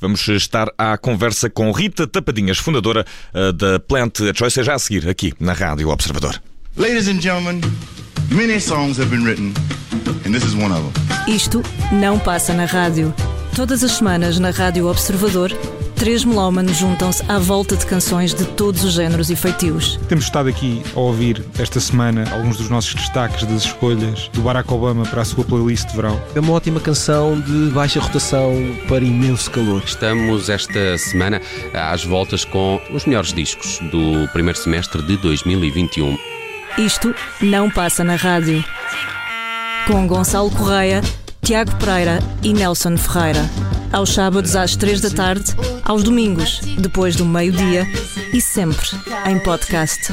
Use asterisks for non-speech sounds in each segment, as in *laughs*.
Vamos estar à conversa com Rita Tapadinhas, fundadora uh, da Plant Choice, já a seguir aqui na Rádio Observador. Ladies and gentlemen, many songs have been written, and this is one of them. Isto não passa na rádio. Todas as semanas na Rádio Observador três melómanos juntam-se à volta de canções de todos os géneros e feitios. Temos estado aqui a ouvir esta semana alguns dos nossos destaques das escolhas do Barack Obama para a sua playlist de verão. É uma ótima canção de baixa rotação para imenso calor. Estamos esta semana às voltas com os melhores discos do primeiro semestre de 2021. Isto não passa na rádio. Com Gonçalo Correia, Tiago Pereira e Nelson Ferreira aos sábados às três da tarde, aos domingos, depois do meio-dia e sempre em podcast.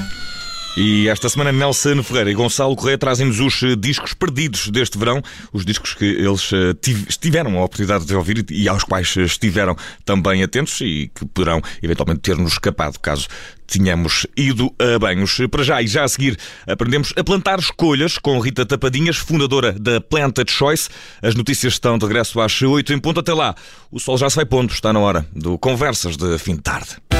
E esta semana Nelson Ferreira e Gonçalo Correia trazem-nos os eh, discos perdidos deste verão, os discos que eles eh, tiveram a oportunidade de ouvir e aos quais eh, estiveram também atentos e que poderão eventualmente ter-nos escapado caso tínhamos ido a banhos. Para já e já a seguir aprendemos a plantar escolhas com Rita Tapadinhas, fundadora da Planta Choice. As notícias estão de regresso às 8 em ponto. Até lá, o sol já se vai pondo, está na hora do Conversas de fim de tarde.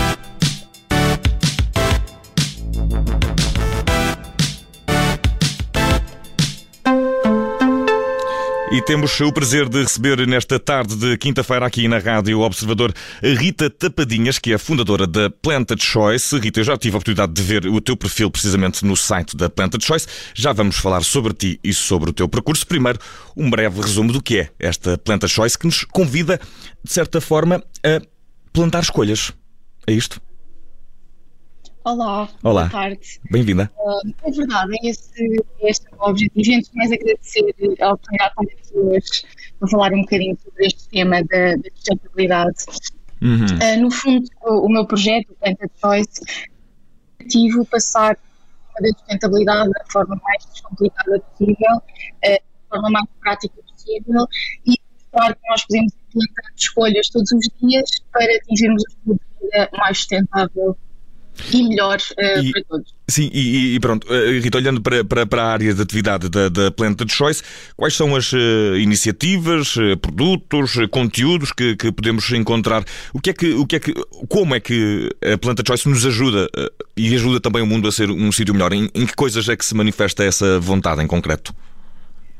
E temos o prazer de receber nesta tarde de quinta-feira aqui na Rádio Observador a Rita Tapadinhas, que é fundadora da Planted Choice. Rita, eu já tive a oportunidade de ver o teu perfil precisamente no site da Planted Choice. Já vamos falar sobre ti e sobre o teu percurso. Primeiro, um breve resumo do que é esta Planted Choice que nos convida, de certa forma, a plantar escolhas. É isto? Olá, Olá. boa tarde. Bem-vinda. Uh, é verdade, é esse, é este é o objetivo. Antes de mais agradecer a oportunidade para as pessoas para falar um bocadinho sobre este tema da, da sustentabilidade. Uhum. Uh, no fundo, o, o, meu projeto, o Planta Choice, objetivo passar a sustentabilidade da forma mais descomplicada possível, uh, da forma mais prática possível e mostrar que nós podemos implementar escolhas todos os dias para atingirmos de vida mais sustentável e melhor uh, e, para todos. Sim, e, e pronto, uh, Rita, olhando para, para, para, a área de atividade da, da Planted Choice, quais são as uh, iniciativas, produtos, conteúdos que, que, podemos encontrar? O que é que, o que é que, como é que a Planted Choice nos ajuda e ajuda também o mundo a ser um sítio melhor? Em, em que coisas é que se manifesta essa vontade em concreto?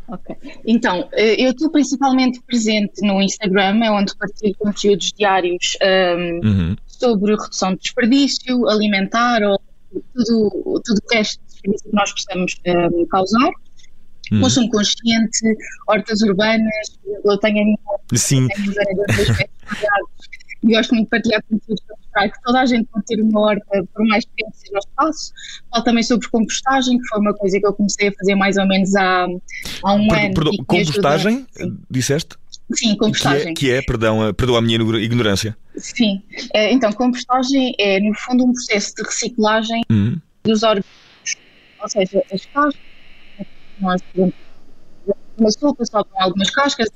Ok. Então, eu estou principalmente presente no Instagram, é onde partilho conteúdos diários um, uhum sobre redução de desperdício alimentar ou tudo, tudo o resto de desperdício que nós possamos um, ehm, causar. Hum. Consumo consciente, hortas urbanas, eu tenho a minha, Sim. E gosto muito de partilhar conteúdos para mostrar que toda a gente pode ter uma horta, por mais pequeno seja o espaço. Falo também sobre compostagem, que foi uma coisa que eu comecei a fazer mais ou menos há, há um ano. Perdão, compostagem, disseste? Sim, compostagem. Que é, que é perdão, perdão a minha ignorância. Sim, eh, então compostagem é no fundo um processo de reciclagem uhum. dos órgãos, ou seja, as cascas, nós uma sopa só com algumas cascas,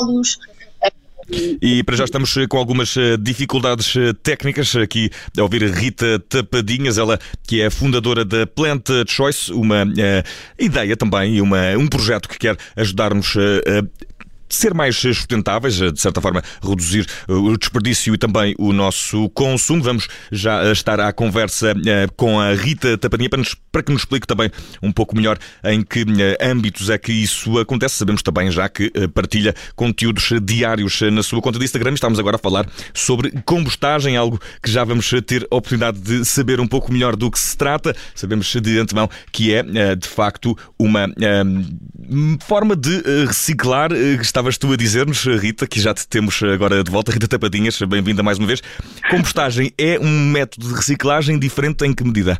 luz, e para já estamos com algumas eh, dificuldades eh, técnicas aqui a ouvir a Rita Tapadinhas, ela que é fundadora da Plant Choice, uma uh, ideia também, uma, um projeto que quer ajudar-nos a ser mais sustentáveis, de certa forma reduzir uh, o desperdício e também o nosso consumo. Vamos já uh, estar à conversa com a Rita nos, para que nos explique também um pouco melhor em que âmbitos é que isso acontece. Sabemos também já que partilha conteúdos diários na sua conta de Instagram. Estamos agora a falar sobre compostagem, algo que já vamos ter a oportunidade de saber um pouco melhor do que se trata. Sabemos de antemão que é, de facto, uma forma de reciclar que está estavas tu a dizer-nos, Rita, que já te temos agora de volta, Rita Tapadinhas, bem-vinda mais uma vez. Compostagem é um método de reciclagem diferente em que medida?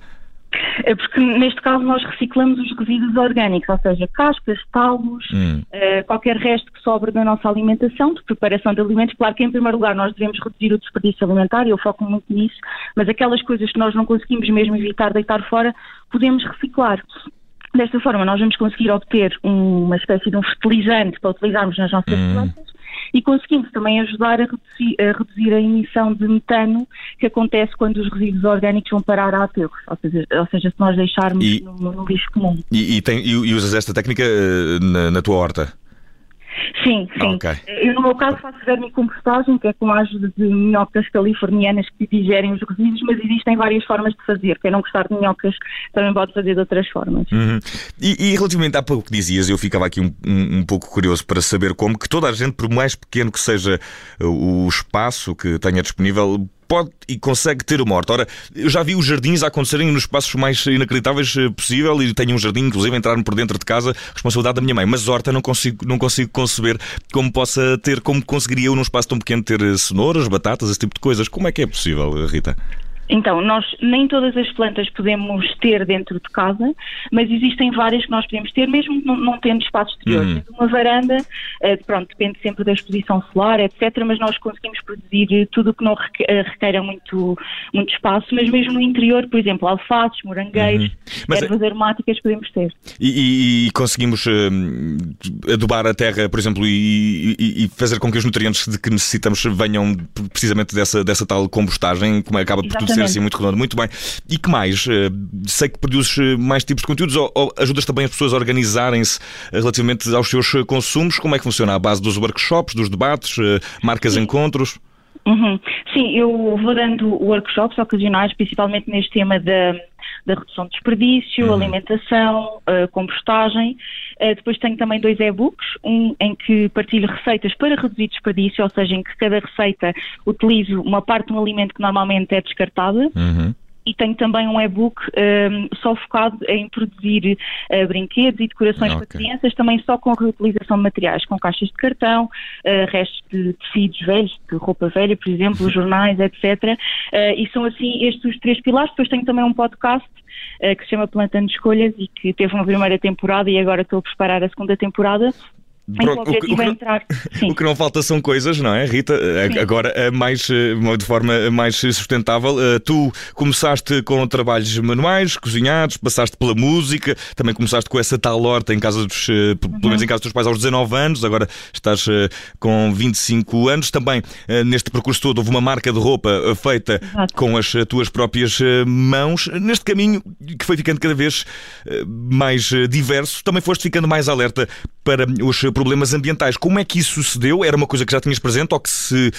É porque neste caso nós reciclamos os resíduos orgânicos, ou seja, cascas, talos, hum. uh, qualquer resto que sobra da nossa alimentação, de preparação de alimentos. Claro que em primeiro lugar nós devemos reduzir o desperdício alimentar, eu foco muito nisso, mas aquelas coisas que nós não conseguimos mesmo evitar deitar fora, podemos reciclar. Desta forma, nós vamos conseguir obter uma espécie de um fertilizante para utilizarmos nas nossas hum. plantas e conseguimos também ajudar a reduzir, a reduzir, a emissão de metano que acontece quando os resíduos orgânicos vão parar a aterros, ou seja, ou seja se nós deixarmos e, no, no, lixo comum. E, e, tem, e, usas esta técnica eh, na, na tua horta? Sim, sim. Ok. Eu, no meu caso, faço vermicompostagem, que é com a ajuda de minhocas californianas que digerem os resíduos, mas existem várias formas de fazer. Quem não gostar de minhocas também pode fazer de outras formas. Uhum. E, e relativamente há pouco que dizias, eu ficava aqui um, um, um pouco curioso para saber como que toda a gente, por mais pequeno que seja o espaço que tenha disponível, pode e consegue ter uma horta. Ora, eu já vi os jardins acontecerem nos espaços mais inacreditáveis eh, possível e tenho um jardim, inclusive, entrar por dentro de casa, responsabilidade da minha mãe. Mas horta não consigo, não consigo conceber como possa ter, como conseguiria eu num espaço tão pequeno ter eh, cenouras, batatas, esse tipo de coisas. Como é que é possível, Rita? Então, nós nem todas as plantas podemos ter dentro de casa, mas existem várias que nós podemos ter, mesmo não, não tendo espaço exterior. Uhum. Uma varanda, eh, pronto, depende sempre da exposição solar, etc., mas nós conseguimos produzir tudo o que não eh, requeira muito, muito espaço, mas mesmo no interior, por exemplo, alfaces, morangueiros, Uhum. Ervas aromáticas podemos ter. E, e- e conseguimos hum, adubar a terra, por exemplo, e, e- fazer com que os nutrientes de que necessitamos venham precisamente dessa, dessa tal compostagem, como acaba por tudo ser Exatamente. assim muito redondo. Muito bem. E que mais? Eh, Sei que produzes eh, mais tipos de conteúdos ou, ou ajudas também as pessoas a organizarem-se eh, relativamente aos seus consumos? Como é que funciona? À base dos workshops, dos debates, marcas encontros? Uhum. Sim, eu vou dando workshops ocasionais, principalmente neste tema da, da redução de desperdício, alimentação, eh, compostagem. Eh, depois tenho também dois e-books, um em que partilho receitas para reduzir desperdício, ou seja, em que cada receita utilizo uma parte de um alimento que normalmente é descartada. Uhum. E tenho também um e-book ehm, só focado em produzir eh, brinquedos e decorações Ok. para crianças, também só com reutilização de materiais, com caixas de cartão, eh, restos de tecidos velhos, de roupa velha, por exemplo, *laughs* jornais, etc. Eh, e são assim estes os três pilares. Depois tenho também um podcast que se chama Plantando Escolhas e que teve uma primeira temporada e agora estou a preparar a segunda temporada. Pronto, o que- o que entrar. *laughs* O que não falta são coisas, não é, Rita? Sim. Agora, mais, eh, de forma mais sustentável, eh, tu começaste com trabalhos manuais, cozinhados, passaste pela música, também começaste com essa tal horta em casa dos, Uhum. pelo menos em casa dos teus pais aos 19 anos, agora estás com 25 anos. Também neste percurso todo houve uma marca de roupa feita Exato. com as tuas próprias mãos. Neste caminho que foi ficando cada vez mais diverso, também foste ficando mais alerta para os problemas ambientais. Como é que isso sucedeu? Era uma coisa que já tinhas presente ou que se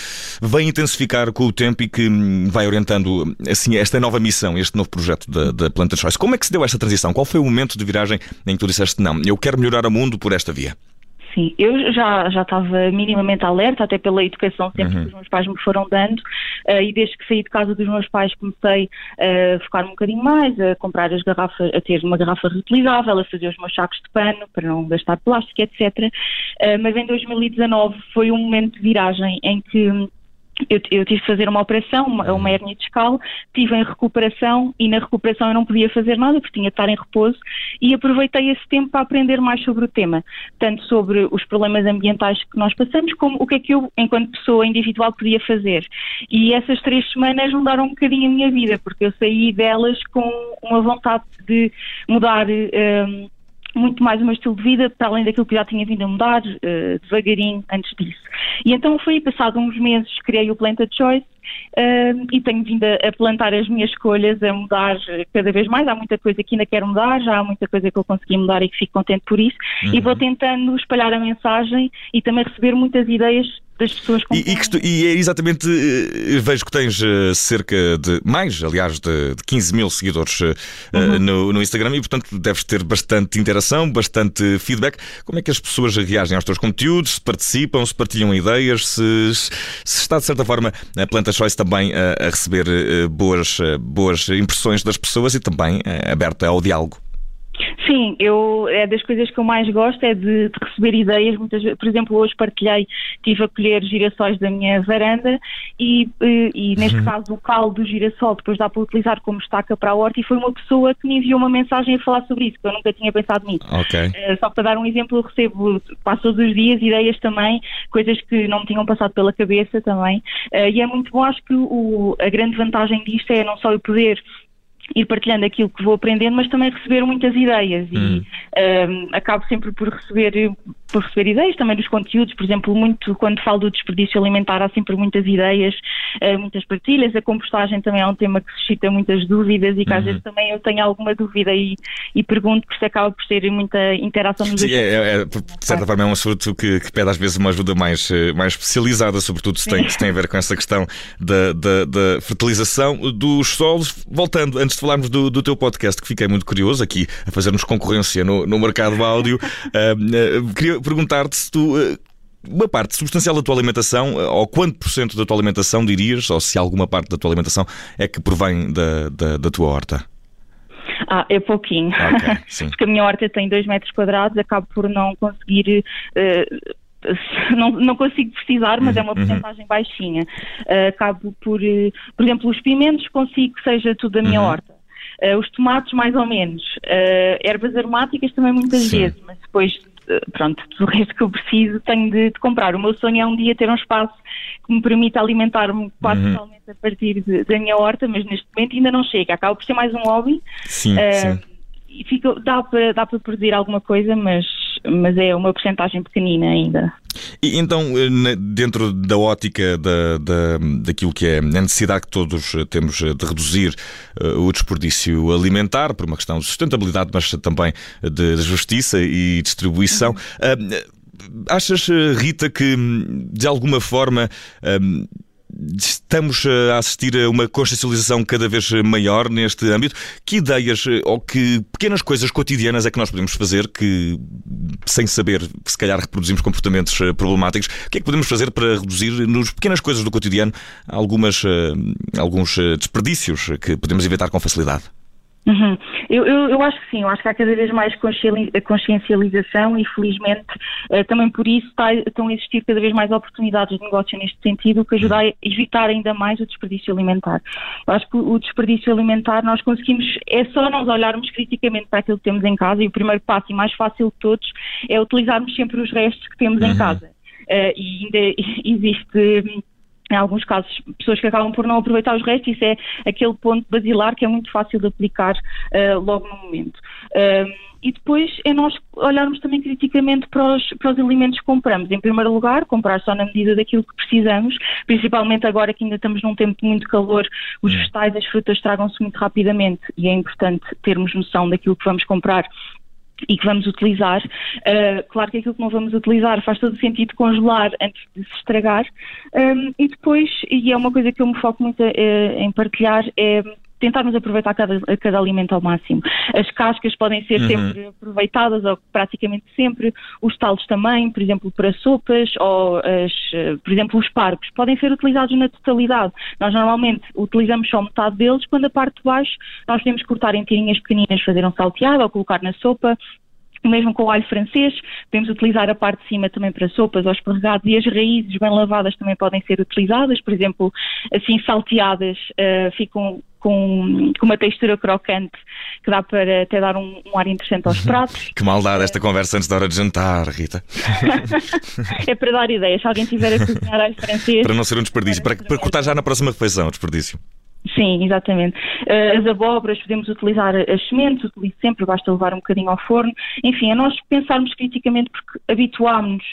vem intensificar com o tempo e que hum, vai orientando assim esta nova missão, este novo projeto da, da Planta Choice? Como é que se deu esta transição? Qual foi o momento de viragem em que tu disseste não, eu quero melhorar o mundo por esta via? Sim, eu já, já estava minimamente alerta, até pela educação sempre que os meus pais me foram dando, eh, e desde que saí de casa dos meus pais comecei a focar um bocadinho mais, a comprar as garrafas, a ter uma garrafa reutilizável, a fazer os meus sacos de pano para não gastar plástico, etc. Eh, mas em 2019 foi um momento de viragem em que eu, eu tive de fazer uma operação, uma, uma hernia discal, estive em recuperação e na recuperação eu não podia fazer nada porque tinha de estar em repouso e aproveitei esse tempo para aprender mais sobre o tema, tanto sobre os problemas ambientais que nós passamos, como o que é que eu, enquanto pessoa individual, podia fazer. E essas três semanas mudaram um bocadinho a minha vida, porque eu saí delas com uma vontade de mudar. hum, muito mais o meu estilo de vida, para além daquilo que já tinha vindo a mudar, eh, devagarinho antes disso. E então foi, passado uns meses, criei o Planted Choice eh, e tenho vindo a, a plantar as minhas escolhas, a mudar cada vez mais. Há muita coisa que ainda quero mudar, já há muita coisa que eu consegui mudar e que fico contente por isso. E vou tentando espalhar a mensagem e também receber muitas ideias das pessoas com E, e, tu- e é exatamente, eh, vejo que tens eh, cerca de, mais, aliás, de, de 15 mil seguidores eh, eh, no, no Instagram e, portanto, deves ter bastante interação, bastante feedback. Como é que as pessoas reagem aos teus conteúdos? Se participam, se partilham ideias, se, se está, de certa forma, a Planta Choice também a, a receber eh, boas, eh, boas impressões das pessoas e também eh, aberta ao diálogo? Sim, eu, é das coisas que eu mais gosto é de, de receber ideias. Muitas, por exemplo, hoje partilhei, tive a colher girassóis da minha varanda e, e neste caso o caldo do girassol depois dá para utilizar como estaca para a horta e foi uma pessoa que me enviou uma mensagem a falar sobre isso, que eu nunca tinha pensado nisso. Ok. Eh, Só para dar um exemplo, eu recebo quase todos os dias ideias também, coisas que não me tinham passado pela cabeça também. Eh, E é muito bom, acho que o- a grande vantagem disto é não só eu poder ir partilhando aquilo que vou aprendendo, mas também receber muitas ideias Hum. e ehm, acabo sempre por receber por receber ideias, também dos conteúdos, por exemplo, muito quando falo do desperdício alimentar há sempre muitas ideias, uh, muitas partilhas, a compostagem também é um tema que suscita muitas dúvidas e que uhum. às vezes também eu tenho alguma dúvida e, e pergunto, porque acaba por ser muita interação nos Sim, é, é, é, de certa forma é um assunto que, que, pede às vezes uma ajuda mais, eh, mais especializada, sobretudo se tem, se tem a ver com essa questão da, da, da fertilização dos solos. Voltando, antes de falarmos do, do teu podcast, que fiquei muito curioso aqui a fazermos concorrência no, no mercado áudio, uh, *laughs* queria perguntar-te se tu. Uh, uma parte substancial da tua alimentação, ou quanto por cento da tua alimentação dirias, ou se alguma parte da tua alimentação é que provém da, da, da tua horta? Ah, é pouquinho. Okay, *laughs* Porque a minha horta tem 2 metros quadrados, acabo por não conseguir. Uh, *laughs* não, não consigo precisar, mas é uma uhum. porcentagem baixinha. Uh, acabo por, uh, por exemplo, os pimentos consigo que seja tudo da minha uhum. horta. Os tomates, mais ou menos. ervas aromáticas também muitas Sim. vezes, mas depois, pronto, do resto que eu preciso tenho de, de, comprar. O meu sonho é um dia ter um espaço que me permita alimentar-me quase uhum. totalmente a partir de, da minha horta, mas neste momento ainda não chega. Acaba por ser mais um hobby. Sim, sim. Fica, dá para dá para produzir alguma coisa, mas mas é uma porcentagem pequenina ainda. E então, eh, dentro da ótica da, da, daquilo que é a necessidade que todos temos de reduzir o desperdício alimentar, por uma questão de sustentabilidade, mas também de justiça e distribuição, uh, achas, Rita, que de alguma forma Estamos a assistir a uma consciencialização cada vez maior neste âmbito. Que ideias ou que pequenas coisas cotidianas é que nós podemos fazer que, sem saber, se calhar reproduzimos comportamentos eh, problemáticos? O que é que podemos fazer para reduzir, nas pequenas coisas do cotidiano, algumas, eh, alguns eh, desperdícios que podemos evitar com facilidade? Uhum. Eu, eu, eu, acho que sim, eu acho que há cada vez mais consciencialização e felizmente uh, também por isso está, estão a existir cada vez mais oportunidades de negócio neste sentido que ajuda a evitar ainda mais o desperdício alimentar. Eu acho que o desperdício alimentar nós conseguimos, é só nós olharmos criticamente para aquilo que temos em casa e o primeiro passo e mais fácil de todos é utilizarmos sempre os restos que temos uhum. em casa. Uh, e ainda *laughs* existe em alguns casos, pessoas que acabam por não aproveitar os restos, isso é aquele ponto basilar que é muito fácil de aplicar uh, logo no momento. Uh, e depois é nós olharmos também criticamente para os, para os alimentos que compramos. Em primeiro lugar, comprar só na medida daquilo que precisamos, principalmente agora que ainda estamos num tempo de muito calor, os vegetais, as frutas tragam-se muito rapidamente e é importante termos noção daquilo que vamos comprar e que vamos utilizar. Uh, claro que aquilo que não vamos utilizar faz todo o sentido congelar antes de se estragar. Um, e depois, e é uma coisa que eu me foco muito uh, em partilhar, é tentarmos aproveitar cada, cada alimento ao máximo. As cascas podem ser uhum. sempre aproveitadas, ou praticamente sempre, os talos também, por exemplo, para sopas, ou, as, por exemplo, os parcos, podem ser utilizados na totalidade. Nós normalmente utilizamos só metade deles, quando a parte de baixo nós podemos cortar em tirinhas pequeninas, fazer um salteado ou colocar na sopa, mesmo com o alho francês, podemos utilizar a parte de cima também para sopas ou escorregados e as raízes bem lavadas também podem ser utilizadas, por exemplo, assim salteadas, uh, ficam com, com, uma textura crocante que dá para até dar um, um ar interessante aos *laughs* pratos. que maldade esta conversa antes da hora de jantar, Rita. *laughs* é para dar ideias, se alguém tiver a cozinhar alho francês. Para não ser um desperdício, para, para cortar já na próxima refeição, desperdício. Sim, exatamente. Uh, as abóboras podemos utilizar as sementes, utilizo sempre, basta levar um bocadinho ao forno. Enfim, é nós pensarmos criticamente porque habituámos-nos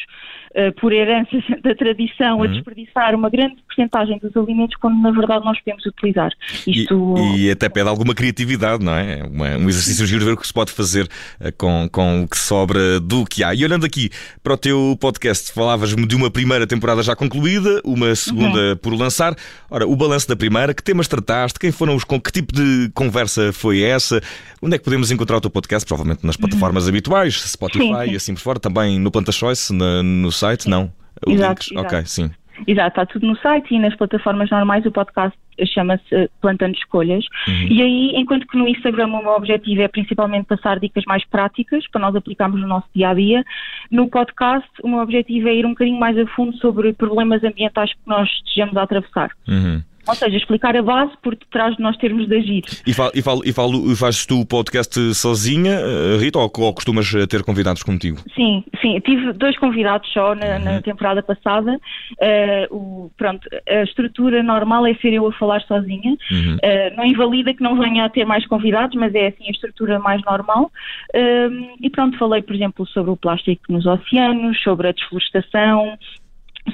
por herança *laughs* da tradição, uhum. a desperdiçar uma grande porcentagem dos alimentos quando na verdade nós podemos utilizar. Isto... E, e até pede alguma criatividade, não é? Uma, um exercício giro ver o que se pode fazer uh, com, com o que sobra do que há. E olhando aqui para o teu podcast, falavas-me de uma primeira temporada já concluída, uma segunda uhum. por lançar. Ora, o balanço da primeira, que temas trataste? Quem foram os com que tipo de conversa foi essa? Onde é que podemos encontrar o teu podcast? Provavelmente nas plataformas uhum. habituais, Spotify sim, sim. e assim por fora, também no Planta Choice, na, no site, não? Exato, exato. Ok, sim. Exato, está tudo no site e nas plataformas normais o podcast chama-se Plantando Escolhas. Uhum. E aí, enquanto que no Instagram o meu objetivo é principalmente passar dicas mais práticas para nós aplicarmos no nosso dia a dia, no podcast o meu objetivo é ir um bocadinho mais a fundo sobre problemas ambientais que nós estejamos a atravessar. Uhum. Ou seja, explicar a base por detrás de nós termos de agir. E, fal, e, fal, e fazes tu o podcast sozinha, eh, Rita, ou, ou costumas ter convidados contigo? Sim, sim. Tive dois convidados só na, uhum. na temporada passada. Uh, o, pronto, a estrutura normal é ser eu a falar sozinha. Uhum. Uh, não invalida que não venha a ter mais convidados, mas é assim a estrutura mais normal. Uh, e pronto, falei, por exemplo, sobre o plástico nos oceanos, sobre a desflorestação,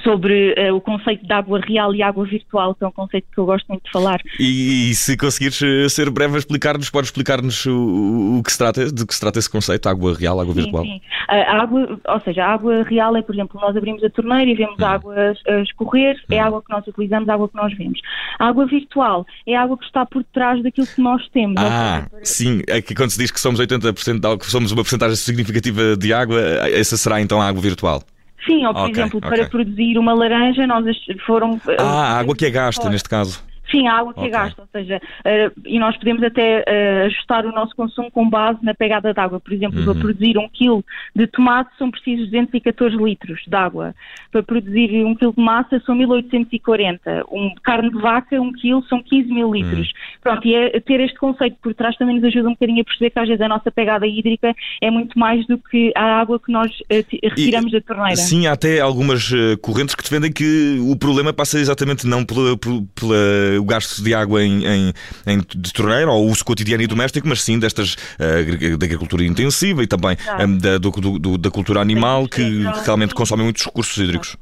sobre uh, o conceito de água real e água virtual, que é um conceito que eu gosto muito de falar. E, e se conseguires eh, ser breve a explicar-nos, podes explicar-nos o, o, que se trata, de que se trata esse conceito, água real, água sim, virtual? Sim, a água, ou seja, a água real é, por exemplo, nós abrimos a torneira e vemos hum. a água a escorrer, é hum. a água que nós utilizamos, a água que nós vemos. A água virtual é a água que está por trás daquilo que nós temos. Ah, seja, sim, é que quando se diz que somos 80% de água, que somos uma porcentagem significativa de água, essa será então a água virtual? Sim, ou por okay, exemplo, okay. para produzir uma laranja, nós foram. Ah, a água que é gasta, neste caso. Sim, a água que é okay. é gasta, ou seja, uh, e nós podemos até uh, ajustar o nosso consumo com base na pegada de água. Por exemplo, uhum. para produzir um quilo de tomate são precisos 214 litros de água. Para produzir um quilo de massa são 1840. Um, carne de vaca, um quilo, são 15 mil litros. Uhum. Pronto, e é, ter este conceito por trás também nos ajuda um bocadinho a perceber que às vezes a nossa pegada hídrica é muito mais do que a água que nós uh, retiramos e, da torneira. Sim, há até algumas correntes que defendem que o problema passa exatamente não pela, pela o gasto de água em, em, em de torneira ou uso cotidiano e doméstico, mas sim destas uh, da agricultura intensiva e também um, da, do, do, da cultura animal que realmente consomem muitos recursos hídricos.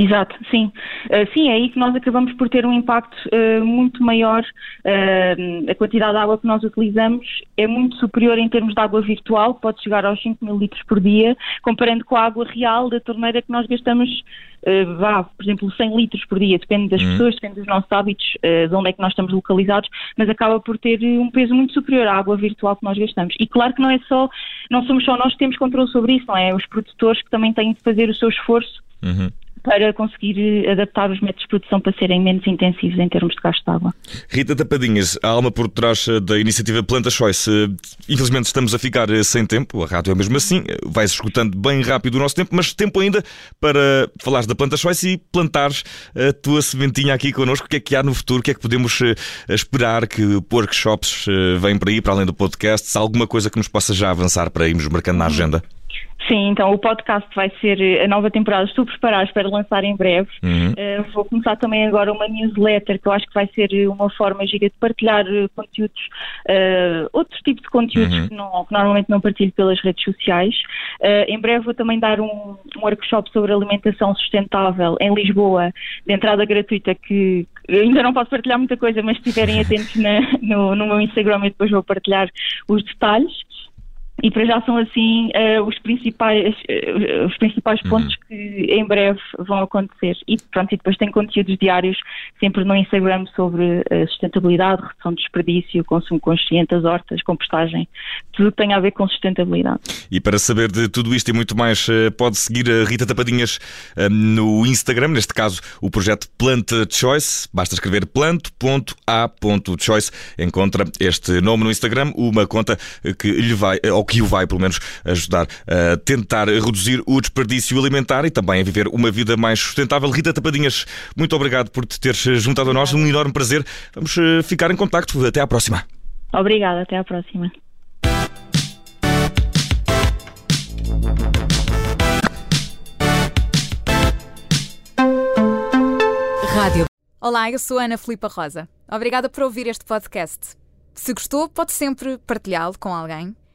Exato, sim. Uh, sim, é aí que nós acabamos por ter um impacto uh, muito maior. Uh, a quantidade de água que nós utilizamos é muito superior em termos de água virtual, pode chegar aos 5 mil litros por dia, comparando com a água real da torneira que nós gastamos, vá, por exemplo, 100 litros por dia. Depende das uhum. pessoas, depende dos nossos hábitos, de onde é que nós estamos localizados, mas acaba por ter um peso muito superior à água virtual que nós gastamos. E claro que não é só, não somos só nós que temos controle sobre isso, não é? Os produtores que também têm de fazer o seu esforço. Uhum para conseguir eh, adaptar os métodos de produção para serem menos intensivos em termos de gasto de água. Rita Tapadinhas, a alma por trás eh, da iniciativa Planta Choice. Eh, infelizmente estamos a ficar sem tempo, a rádio é mesmo assim, vai escutando bem rápido o nosso tempo, mas tempo ainda para falares da Planta Choice e plantares a tua sementinha aqui connosco. O que é que há no futuro? O que é que podemos esperar que workshops vêm para aí, para além do podcast? Há alguma coisa que nos possa já avançar para irmos marcando na agenda? Sim, então o podcast vai ser eh, a nova temporada. Estou preparada para lançar em breve. Uhum. Uh, vou começar também agora uma newsletter que eu acho que vai ser eh, uma forma gira de partilhar conteúdos, uh, outros tipos de conteúdos uhum. que, não, que, normalmente não partilho pelas redes sociais. Uh, em breve vou também dar um, um, workshop sobre alimentação sustentável em Lisboa, de entrada gratuita, que, que ainda não posso partilhar muita coisa, mas se estiverem atentos na, no, no meu Instagram, eu depois vou partilhar os detalhes. E para já são assim uh, os principais, uh, os principais uhum. pontos que em breve vão acontecer. E pronto, e depois tem conteúdos diários sempre no Instagram sobre uh, sustentabilidade, redução de desperdício, consumo consciente, as hortas, compostagem, tudo tem a ver com sustentabilidade. E para saber de tudo isto e muito mais, pode seguir a Rita Tapadinhas no Instagram, neste caso o projeto Plant Choice, basta escrever plant.a.choice, encontra este nome no Instagram, uma conta que lhe vai, ou que o vai, pelo menos, ajudar a tentar reduzir o desperdício alimentar e também a viver uma vida mais sustentável. Rita Tapadinhas, muito obrigado por te teres juntado a nós, um enorme prazer. Vamos eh, ficar em contacto. Até à próxima. Obrigada, até à próxima. Rádio. Olá, eu sou Ana Filipa Rosa. Obrigada por ouvir este podcast. Se gostou, pode sempre partilhá-lo com alguém